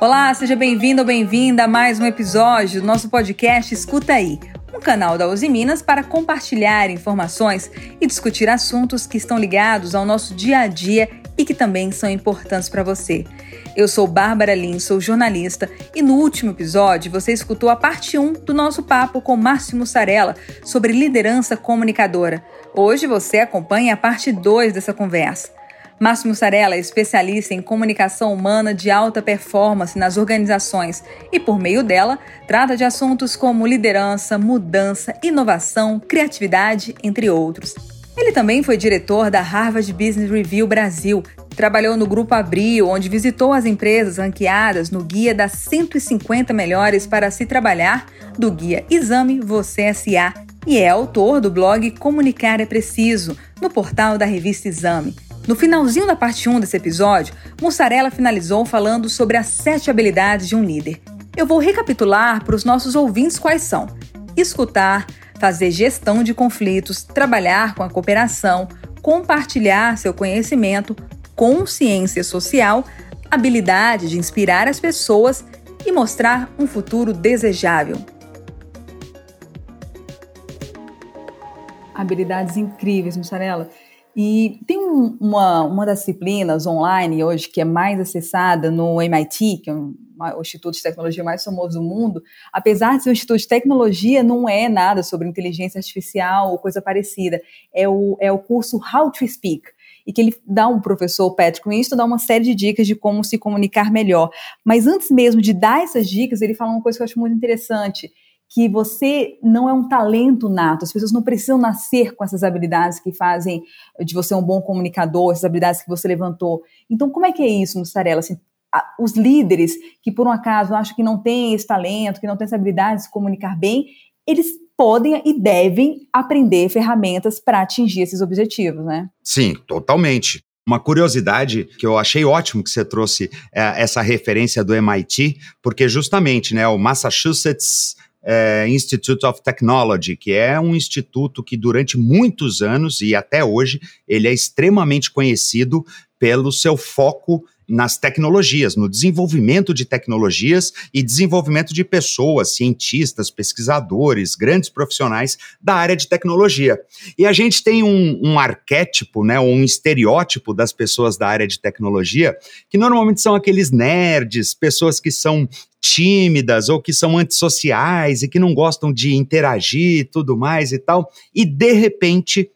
Olá, seja bem-vindo ou bem-vinda a mais um episódio do nosso podcast Escuta Aí, um canal da Uzi Minas para compartilhar informações e discutir assuntos que estão ligados ao nosso dia a dia e que também são importantes para você. Eu sou Bárbara Lins, sou jornalista e no último episódio você escutou a parte 1 do nosso papo com Márcio Mussarella sobre liderança comunicadora. Hoje você acompanha a parte 2 dessa conversa. Márcio Mussarella é especialista em comunicação humana de alta performance nas organizações e, por meio dela, trata de assuntos como liderança, mudança, inovação, criatividade, entre outros. Ele também foi diretor da Harvard Business Review Brasil, trabalhou no Grupo Abril, onde visitou as empresas ranqueadas no guia das 150 melhores para se trabalhar, do guia Exame Você SA, e é autor do blog Comunicar é Preciso, no portal da revista Exame. No finalzinho da parte 1 desse episódio, Mussarela finalizou falando sobre as sete habilidades de um líder. Eu vou recapitular para os nossos ouvintes quais são: escutar, fazer gestão de conflitos, trabalhar com a cooperação, compartilhar seu conhecimento, consciência social, habilidade de inspirar as pessoas e mostrar um futuro desejável. Habilidades incríveis, Mussarela. E tem um, uma, uma das disciplinas online hoje que é mais acessada no MIT, que é um, o instituto de tecnologia mais famoso do mundo, apesar de ser um instituto de tecnologia, não é nada sobre inteligência artificial ou coisa parecida. É o, é o curso How to Speak. E que ele dá um professor, Patrick Winston, dá uma série de dicas de como se comunicar melhor. Mas antes mesmo de dar essas dicas, ele fala uma coisa que eu acho muito interessante que você não é um talento nato, as pessoas não precisam nascer com essas habilidades que fazem de você um bom comunicador, essas habilidades que você levantou. Então, como é que é isso, Mussarela? Assim, os líderes que, por um acaso, acham que não têm esse talento, que não têm essa habilidade de se comunicar bem, eles podem e devem aprender ferramentas para atingir esses objetivos, né? Sim, totalmente. Uma curiosidade que eu achei ótimo que você trouxe é, essa referência do MIT, porque justamente, né, o Massachusetts é, Institute of Technology, que é um instituto que durante muitos anos e até hoje ele é extremamente conhecido pelo seu foco nas tecnologias, no desenvolvimento de tecnologias e desenvolvimento de pessoas, cientistas, pesquisadores, grandes profissionais da área de tecnologia. E a gente tem um, um arquétipo, né, um estereótipo das pessoas da área de tecnologia, que normalmente são aqueles nerds, pessoas que são tímidas ou que são antissociais e que não gostam de interagir e tudo mais e tal, e de repente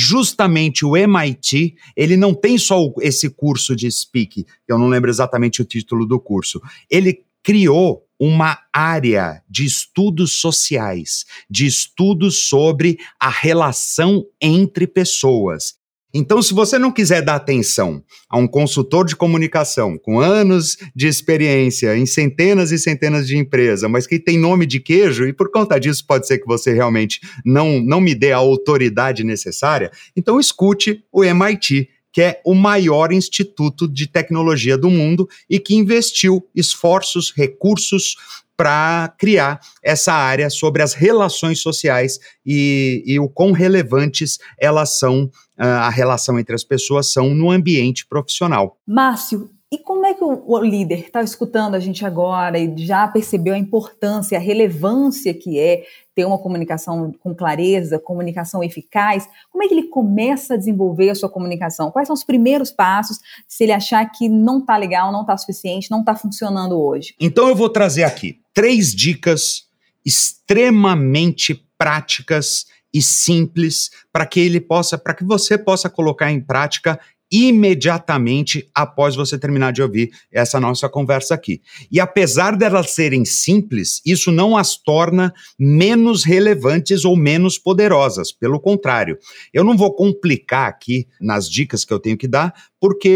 justamente o MIT, ele não tem só esse curso de speak, eu não lembro exatamente o título do curso. Ele criou uma área de estudos sociais, de estudos sobre a relação entre pessoas. Então, se você não quiser dar atenção a um consultor de comunicação com anos de experiência em centenas e centenas de empresas, mas que tem nome de queijo, e por conta disso pode ser que você realmente não, não me dê a autoridade necessária, então escute o MIT, que é o maior instituto de tecnologia do mundo e que investiu esforços, recursos para criar essa área sobre as relações sociais e, e o quão relevantes elas são a relação entre as pessoas são no ambiente profissional. Márcio, e como é que o, líder está escutando a gente agora e já percebeu a importância, a relevância que é ter uma comunicação com clareza, comunicação eficaz? Como é que ele começa a desenvolver a sua comunicação? Quais são os primeiros passos se ele achar que não está legal, não está suficiente, não está funcionando hoje? Então eu vou trazer aqui três dicas extremamente práticas e simples para que ele possa, para que você possa colocar em prática imediatamente após você terminar de ouvir essa nossa conversa aqui. E apesar delas serem simples, isso não as torna menos relevantes ou menos poderosas. Pelo contrário, eu não vou complicar aqui nas dicas que eu tenho que dar, porque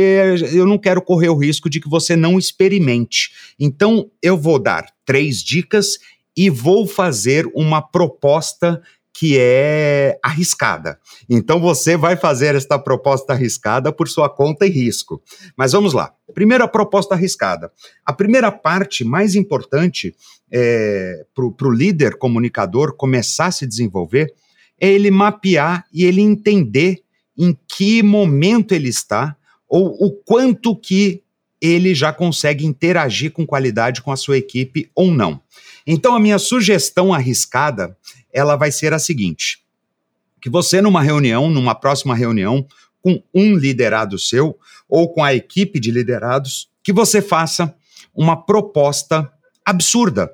eu não quero correr o risco de que você não experimente. Então, eu vou dar três dicas e vou fazer uma proposta que é arriscada. Então você vai fazer esta proposta arriscada por sua conta e risco. Mas vamos lá. Primeiro, a proposta arriscada. A primeira parte mais importante é, para o líder comunicador começar a se desenvolver é ele mapear e ele entender em que momento ele está, ou o quanto que ele já consegue interagir com qualidade com a sua equipe ou não. Então a minha sugestão arriscada, ela vai ser a seguinte: que você numa reunião, numa próxima reunião com um liderado seu ou com a equipe de liderados, que você faça uma proposta absurda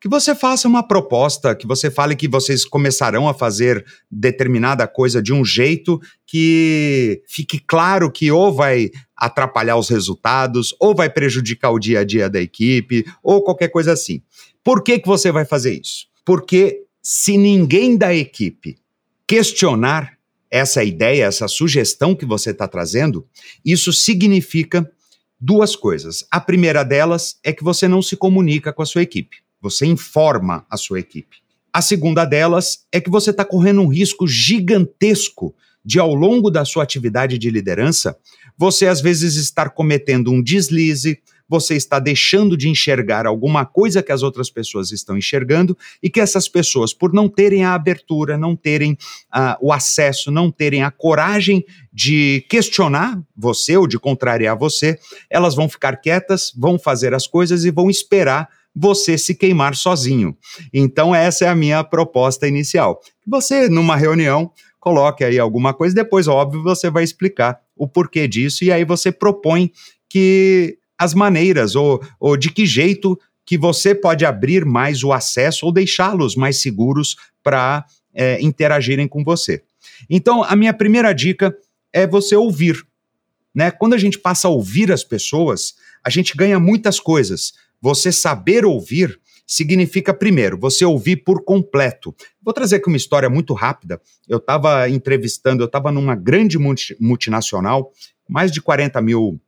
que você faça uma proposta, que você fale que vocês começarão a fazer determinada coisa de um jeito que fique claro que ou vai atrapalhar os resultados, ou vai prejudicar o dia a dia da equipe, ou qualquer coisa assim. Por que, que você vai fazer isso? Porque se ninguém da equipe questionar essa ideia, essa sugestão que você está trazendo, isso significa duas coisas. A primeira delas é que você não se comunica com a sua equipe. Você informa a sua equipe. A segunda delas é que você está correndo um risco gigantesco de, ao longo da sua atividade de liderança, você às vezes estar cometendo um deslize, você está deixando de enxergar alguma coisa que as outras pessoas estão enxergando e que essas pessoas, por não terem a abertura, não terem uh, o acesso, não terem a coragem de questionar você ou de contrariar você, elas vão ficar quietas, vão fazer as coisas e vão esperar você se queimar sozinho. Então, essa é a minha proposta inicial. Você, numa reunião, coloque aí alguma coisa, depois, óbvio, você vai explicar o porquê disso, e aí você propõe que as maneiras, ou, ou de que jeito que você pode abrir mais o acesso ou deixá-los mais seguros para é, interagirem com você. Então, a minha primeira dica é você ouvir. Né? Quando a gente passa a ouvir as pessoas, a gente ganha muitas coisas. Você saber ouvir significa, primeiro, você ouvir por completo. Vou trazer aqui uma história muito rápida. Eu estava entrevistando, eu estava numa grande multinacional, mais de 40 mil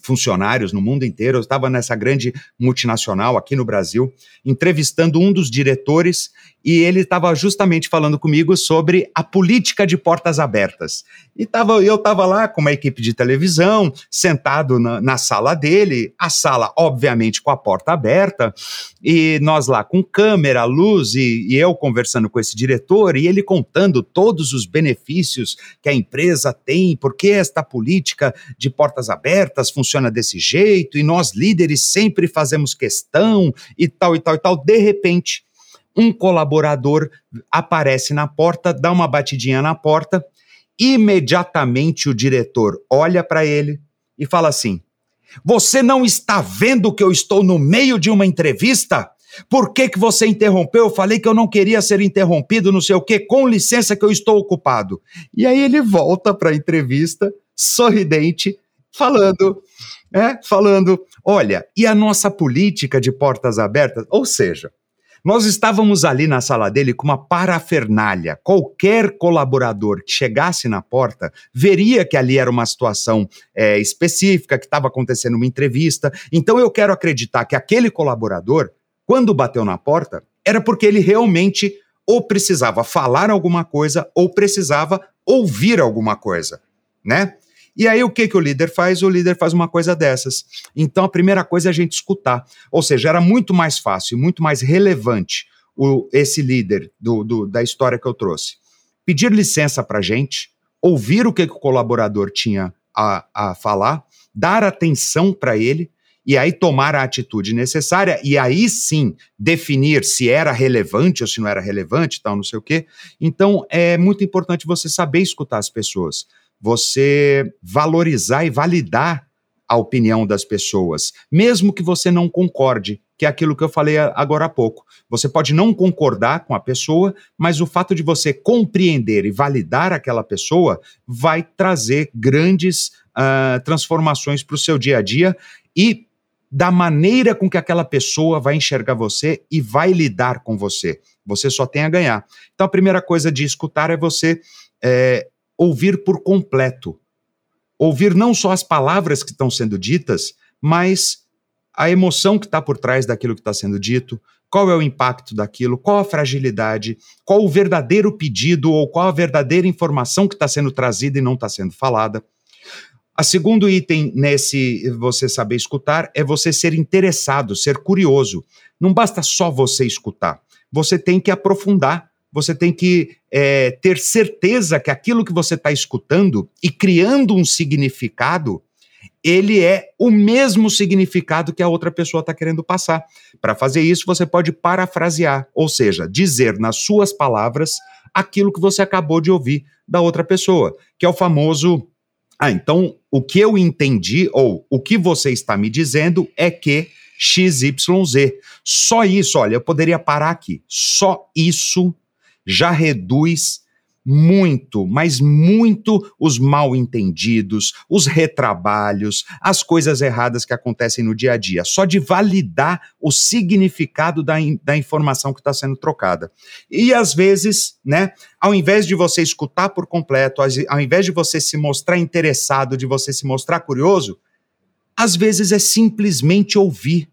funcionários no mundo inteiro. Eu estava nessa grande multinacional aqui no Brasil, entrevistando um dos diretores e ele estava justamente falando comigo sobre a política de portas abertas. E tava, eu estava lá com uma equipe de televisão, sentado na, na, sala dele, a sala, obviamente, com a porta aberta, e nós lá com câmera, luz, e, e eu conversando com esse diretor, e ele contando todos os benefícios que a empresa tem, porque esta política de portas abertas funciona desse jeito, e nós líderes sempre fazemos questão, e tal, e tal, e tal. De repente, um colaborador aparece na porta, dá uma batidinha na porta, imediatamente o diretor olha para ele e fala assim: Você não está vendo que eu estou no meio de uma entrevista? Por que, que você interrompeu? Eu falei que eu não queria ser interrompido, não sei o quê, com licença que eu estou ocupado. E aí ele volta para a entrevista, sorridente, falando, é, falando, olha, e a nossa política de portas abertas? Ou seja, nós estávamos ali na sala dele com uma parafernália. Qualquer colaborador que chegasse na porta veria que ali era uma situação é, específica, que estava acontecendo uma entrevista. Então eu quero acreditar que aquele colaborador, quando bateu na porta, era porque ele realmente ou precisava falar alguma coisa ou precisava ouvir alguma coisa, né? E aí o que, que o líder faz? O líder faz uma coisa dessas. Então a primeira coisa é a gente escutar. Ou seja, era muito mais fácil, muito mais relevante o, esse líder do, do, da história que eu trouxe. Pedir licença para a gente, ouvir o que, que o colaborador tinha a, a falar, dar atenção para ele e aí tomar a atitude necessária e aí sim definir se era relevante ou se não era relevante, tal, não sei o quê. Então é muito importante você saber escutar as pessoas você valorizar e validar a opinião das pessoas, mesmo que você não concorde, que é aquilo que eu falei agora há pouco. Você pode não concordar com a pessoa, mas o fato de você compreender e validar aquela pessoa vai trazer grandes uh, transformações para o seu dia a dia e da maneira com que aquela pessoa vai enxergar você e vai lidar com você. Você só tem a ganhar. Então, a primeira coisa de escutar é você é, ouvir por completo. Ouvir não só as palavras que estão sendo ditas, mas a emoção que está por trás daquilo que está sendo dito, qual é o impacto daquilo, qual a fragilidade, qual o verdadeiro pedido ou qual a verdadeira informação que está sendo trazida e não está sendo falada. A segundo item nesse você saber escutar é você ser interessado, ser curioso. Não basta só você escutar, você tem que aprofundar você tem que é, ter certeza que aquilo que você está escutando e criando um significado ele é o mesmo significado que a outra pessoa está querendo passar. Para fazer isso, você pode parafrasear, ou seja, dizer nas suas palavras aquilo que você acabou de ouvir da outra pessoa, que é o famoso. Ah, então o que eu entendi, ou o que você está me dizendo é que XYZ. Só isso, olha, eu poderia parar aqui. Só isso já reduz muito, mas muito os mal entendidos, os retrabalhos, as coisas erradas que acontecem no dia a dia, só de validar o significado da, in, da informação que está sendo trocada. E às vezes, né, ao invés de você escutar por completo, ao invés de você se mostrar interessado, de você se mostrar curioso, às vezes é simplesmente ouvir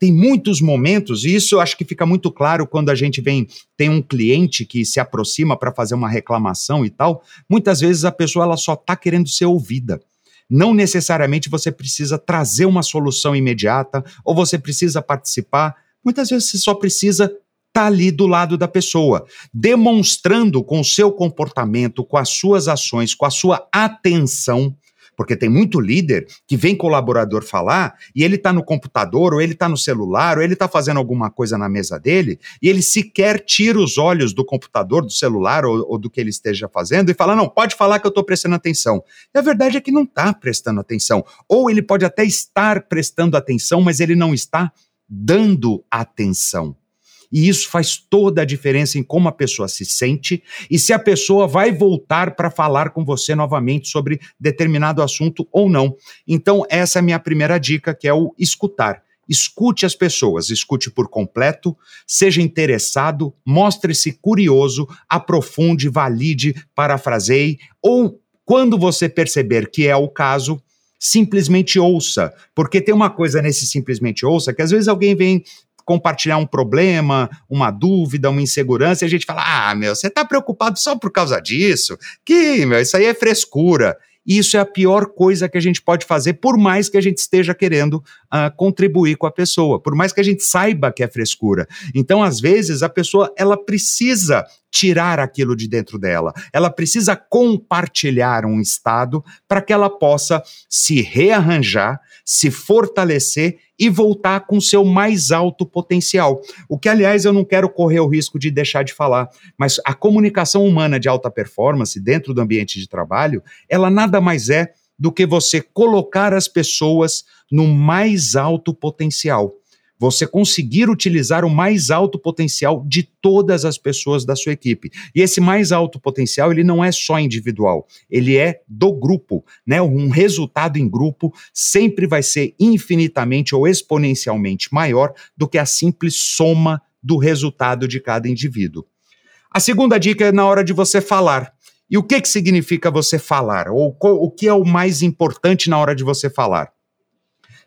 tem muitos momentos, e isso eu acho que fica muito claro quando a gente vem, tem um cliente que se aproxima para fazer uma reclamação e tal, muitas vezes a pessoa ela só está querendo ser ouvida. Não necessariamente você precisa trazer uma solução imediata, ou você precisa participar, muitas vezes você só precisa estar tá ali do lado da pessoa, demonstrando com o seu comportamento, com as suas ações, com a sua atenção, porque tem muito líder que vem colaborador falar e ele está no computador, ou ele está no celular, ou ele está fazendo alguma coisa na mesa dele, e ele sequer tira os olhos do computador, do celular ou, ou do que ele esteja fazendo e fala: não, pode falar que eu estou prestando atenção. E a verdade é que não está prestando atenção. Ou ele pode até estar prestando atenção, mas ele não está dando atenção. E isso faz toda a diferença em como a pessoa se sente e se a pessoa vai voltar para falar com você novamente sobre determinado assunto ou não. Então, essa é a minha primeira dica, que é o escutar. Escute as pessoas, escute por completo, seja interessado, mostre-se curioso, aprofunde, valide, parafraseie, ou quando você perceber que é o caso, simplesmente ouça, porque tem uma coisa nesse simplesmente ouça que às vezes alguém vem compartilhar um problema, uma dúvida, uma insegurança, e a gente fala: ah, meu, você está preocupado só por causa disso? Que, meu, isso aí é frescura. Isso é a pior coisa que a gente pode fazer, por mais que a gente esteja querendo uh, contribuir com a pessoa, por mais que a gente saiba que é frescura. Então, às vezes, a pessoa ela precisa tirar aquilo de dentro dela. Ela precisa compartilhar um estado para que ela possa se rearranjar, se fortalecer e voltar com seu mais alto potencial. O que, aliás, eu não quero correr o risco de deixar de falar, mas a comunicação humana de alta performance dentro do ambiente de trabalho, ela nada mais é do que você colocar as pessoas no mais alto potencial você conseguir utilizar o mais alto potencial de todas as pessoas da sua equipe. E esse mais alto potencial, ele não é só individual, ele é do grupo, né? Um resultado em grupo sempre vai ser infinitamente ou exponencialmente maior do que a simples soma do resultado de cada indivíduo. A segunda dica é na hora de você falar. E o que, que significa você falar? Ou o que é o mais importante na hora de você falar?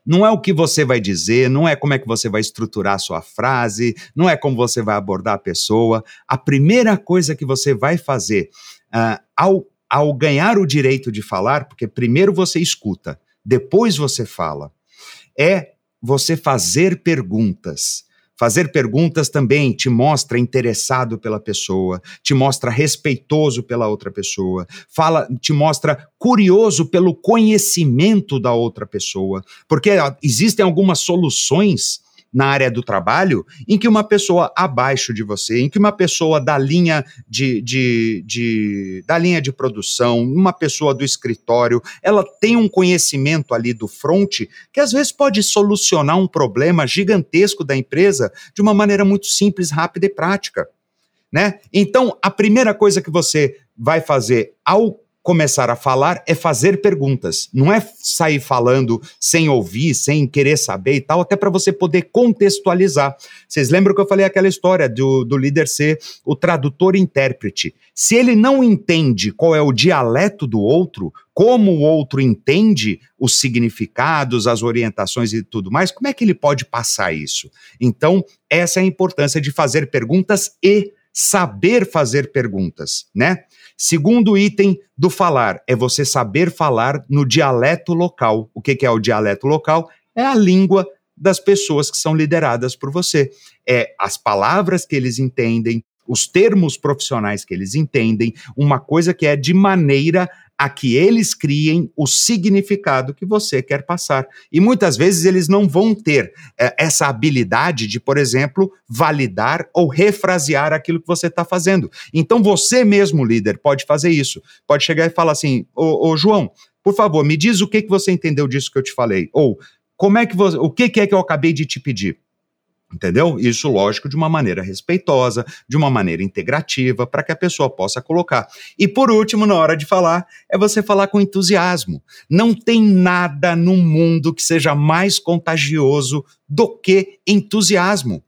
Não é o que você vai dizer, não é como é que você vai estruturar a sua frase, não é como você vai abordar a pessoa. A primeira coisa que você vai fazer uh, ao, ao ganhar o direito de falar, porque primeiro você escuta, depois você fala, é você fazer perguntas. Fazer perguntas também te mostra interessado pela pessoa, te mostra respeitoso pela outra pessoa, fala, te mostra curioso pelo conhecimento da outra pessoa, porque existem algumas soluções na área do trabalho em que uma pessoa abaixo de você, em que uma pessoa da linha de, de, de, da linha de produção, uma pessoa do escritório, ela tem um conhecimento ali do front que às vezes pode solucionar um problema gigantesco da empresa de uma maneira muito simples, rápida e prática. Né? Então, a primeira coisa que você vai fazer ao começar a falar é fazer perguntas, não é sair falando sem ouvir, sem querer saber e tal, até para você poder contextualizar. Vocês lembram que eu falei aquela história do, do líder ser o tradutor-intérprete? Se ele não entende qual é o dialeto do outro, como o outro entende os significados, as orientações e tudo mais, como é que ele pode passar isso? Então, essa é a importância de fazer perguntas e saber fazer perguntas, né? Segundo item do falar é você saber falar no dialeto local. O que, que é o dialeto local? É a língua das pessoas que são lideradas por você. É as palavras que eles entendem, os termos profissionais que eles entendem, uma coisa que é de maneira a que eles criem o significado que você quer passar. E muitas vezes eles não vão ter é, essa habilidade de, por exemplo, validar ou refrasear aquilo que você está fazendo. Então você mesmo, líder, pode fazer isso. Pode chegar e falar assim: ô, ô João, por favor, me diz o que, que você entendeu disso que eu te falei. Ou como é que você, o que, que é que eu acabei de te pedir? Entendeu? Isso, lógico, de uma maneira respeitosa, de uma maneira integrativa, para que a pessoa possa colocar. E por último, na hora de falar, é você falar com entusiasmo. Não tem nada no mundo que seja mais contagioso do que entusiasmo.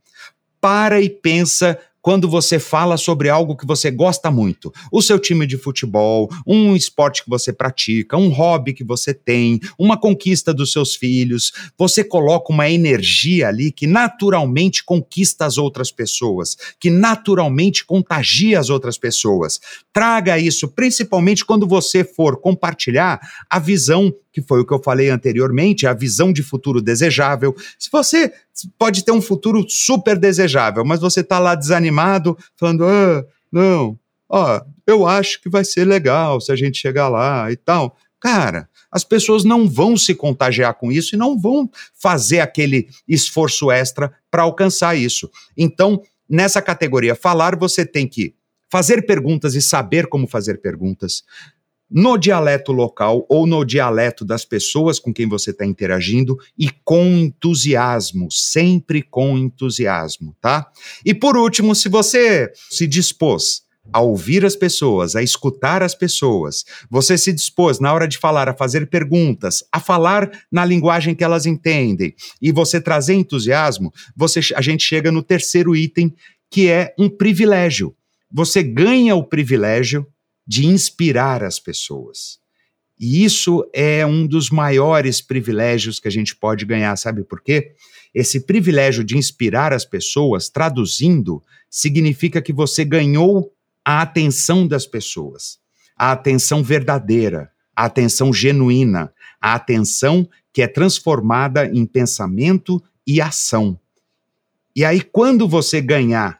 Para e pensa quando você fala sobre algo que você gosta muito, o seu time de futebol, um esporte que você pratica, um hobby que você tem, uma conquista dos seus filhos, você coloca uma energia ali que naturalmente conquista as outras pessoas, que naturalmente contagia as outras pessoas. Traga isso, principalmente quando você for compartilhar a visão que foi o que eu falei anteriormente, a visão de futuro desejável. Se você pode ter um futuro super desejável, mas você está lá desanimado, falando, ah, não, ó, eu acho que vai ser legal se a gente chegar lá e tal. Cara, as pessoas não vão se contagiar com isso e não vão fazer aquele esforço extra para alcançar isso. Então, nessa categoria falar, você tem que fazer perguntas e saber como fazer perguntas, no dialeto local ou no dialeto das pessoas com quem você está interagindo e com entusiasmo, sempre com entusiasmo, tá? E por último, se você se dispôs a ouvir as pessoas, a escutar as pessoas, você se dispôs na hora de falar a fazer perguntas, a falar na linguagem que elas entendem e você trazer entusiasmo, você, a gente chega no terceiro item que é um privilégio. Você ganha o privilégio de inspirar as pessoas. E isso é um dos maiores privilégios que a gente pode ganhar, sabe por quê? Esse privilégio de inspirar as pessoas, traduzindo, significa que você ganhou a atenção das pessoas, a atenção verdadeira, a atenção genuína, a atenção que é transformada em pensamento e ação. E aí, quando você ganhar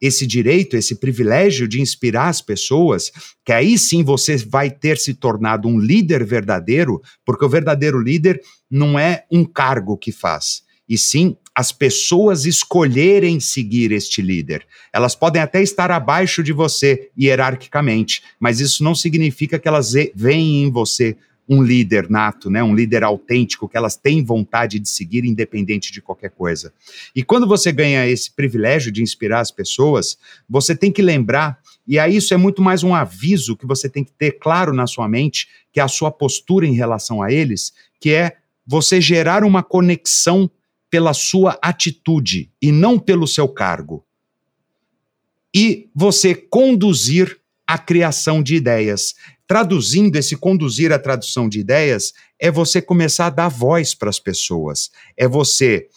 esse direito, esse privilégio de inspirar as pessoas, que aí sim você vai ter se tornado um líder verdadeiro, porque o verdadeiro líder não é um cargo que faz, e sim as pessoas escolherem seguir este líder. Elas podem até estar abaixo de você hierarquicamente, mas isso não significa que elas veem em você um líder nato, né, um líder autêntico que elas têm vontade de seguir independente de qualquer coisa. E quando você ganha esse privilégio de inspirar as pessoas, você tem que lembrar, e aí isso é muito mais um aviso que você tem que ter claro na sua mente, que é a sua postura em relação a eles, que é você gerar uma conexão pela sua atitude e não pelo seu cargo. E você conduzir a criação de ideias. Traduzindo esse conduzir a tradução de ideias é você começar a dar voz para as pessoas, é você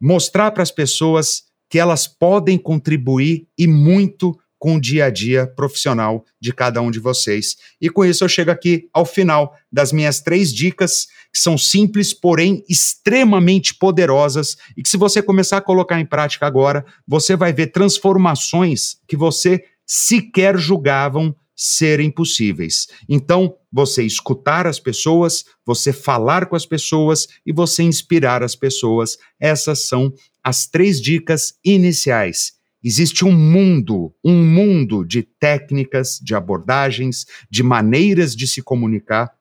mostrar para as pessoas que elas podem contribuir e muito com o dia a dia profissional de cada um de vocês. E com isso eu chego aqui ao final das minhas três dicas, que são simples, porém extremamente poderosas, e que se você começar a colocar em prática agora, você vai ver transformações que você sequer julgavam serem possíveis. Então, você escutar as pessoas, você falar com as pessoas e você inspirar as pessoas. Essas são as três dicas iniciais. Existe um mundo, um mundo de técnicas, de abordagens, de maneiras de se comunicar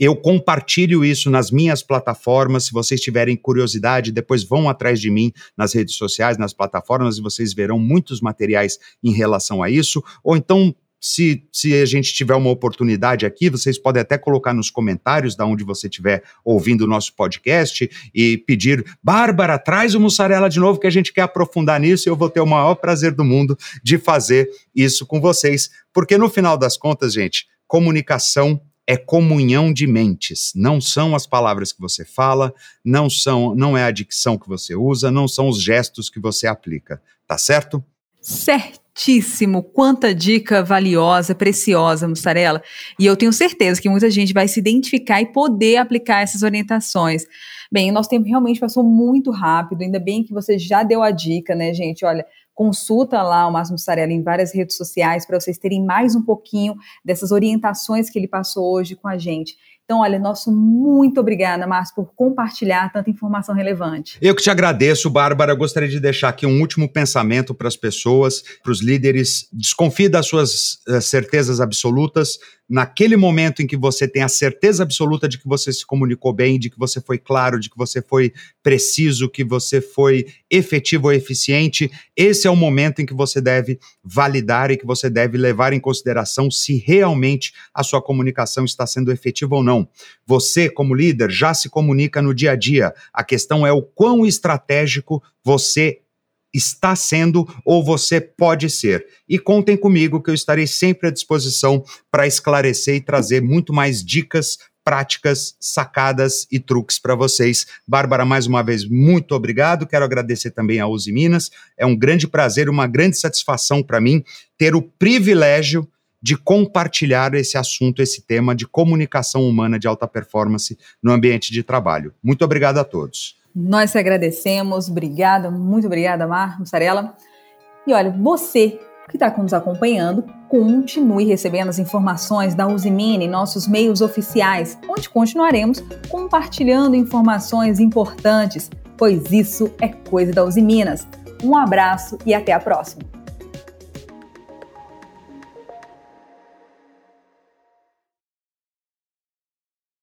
eu compartilho isso nas minhas plataformas. Se vocês tiverem curiosidade, depois vão atrás de mim nas redes sociais, nas plataformas, e vocês verão muitos materiais em relação a isso. Ou então, se, se a gente tiver uma oportunidade aqui, vocês podem até colocar nos comentários da onde você estiver ouvindo o nosso podcast e pedir, Bárbara, traz o mussarela de novo que a gente quer aprofundar nisso e eu vou ter o maior prazer do mundo de fazer isso com vocês. Porque no final das contas, gente, comunicação é comunhão de mentes. Não são as palavras que você fala, não são, não é a dicção que você usa, não são os gestos que você aplica, tá certo? Certíssimo. Quanta dica valiosa, preciosa, Mussarela. E eu tenho certeza que muita gente vai se identificar e poder aplicar essas orientações. Bem, o nosso tempo realmente passou muito rápido, ainda bem que você já deu a dica, né, gente? Olha, consulta lá o Márcio Mussarella em várias redes sociais para vocês terem mais um pouquinho dessas orientações que ele passou hoje com a gente. Então, olha, nosso muito obrigada, Márcio, por compartilhar tanta informação relevante. Eu que te agradeço, Bárbara. Gostaria de deixar aqui um último pensamento para as pessoas, para os líderes. Desconfie das suas uh, certezas absolutas naquele momento em que você tem a certeza absoluta de que você se comunicou bem, de que você foi claro, de que você foi preciso, que você foi efetivo ou eficiente, esse é o momento em que você deve validar e que você deve levar em consideração se realmente a sua comunicação está sendo efetiva ou não. Você, como líder, já se comunica no dia a dia. A questão é o quão estratégico você está sendo ou você pode ser. E contem comigo que eu estarei sempre à disposição para esclarecer e trazer muito mais dicas, práticas, sacadas e truques para vocês. Bárbara, mais uma vez, muito obrigado. Quero agradecer também a Uzi Minas. É um grande prazer, uma grande satisfação para mim ter o privilégio de compartilhar esse assunto, esse tema de comunicação humana de alta performance no ambiente de trabalho. Muito obrigado a todos. Nós te agradecemos, obrigada, muito obrigada, Mar Mussarela. E olha, você que está nos acompanhando, continue recebendo as informações da Usimine em nossos meios oficiais, onde continuaremos compartilhando informações importantes, pois isso é coisa da Usiminas. Um abraço e até a próxima!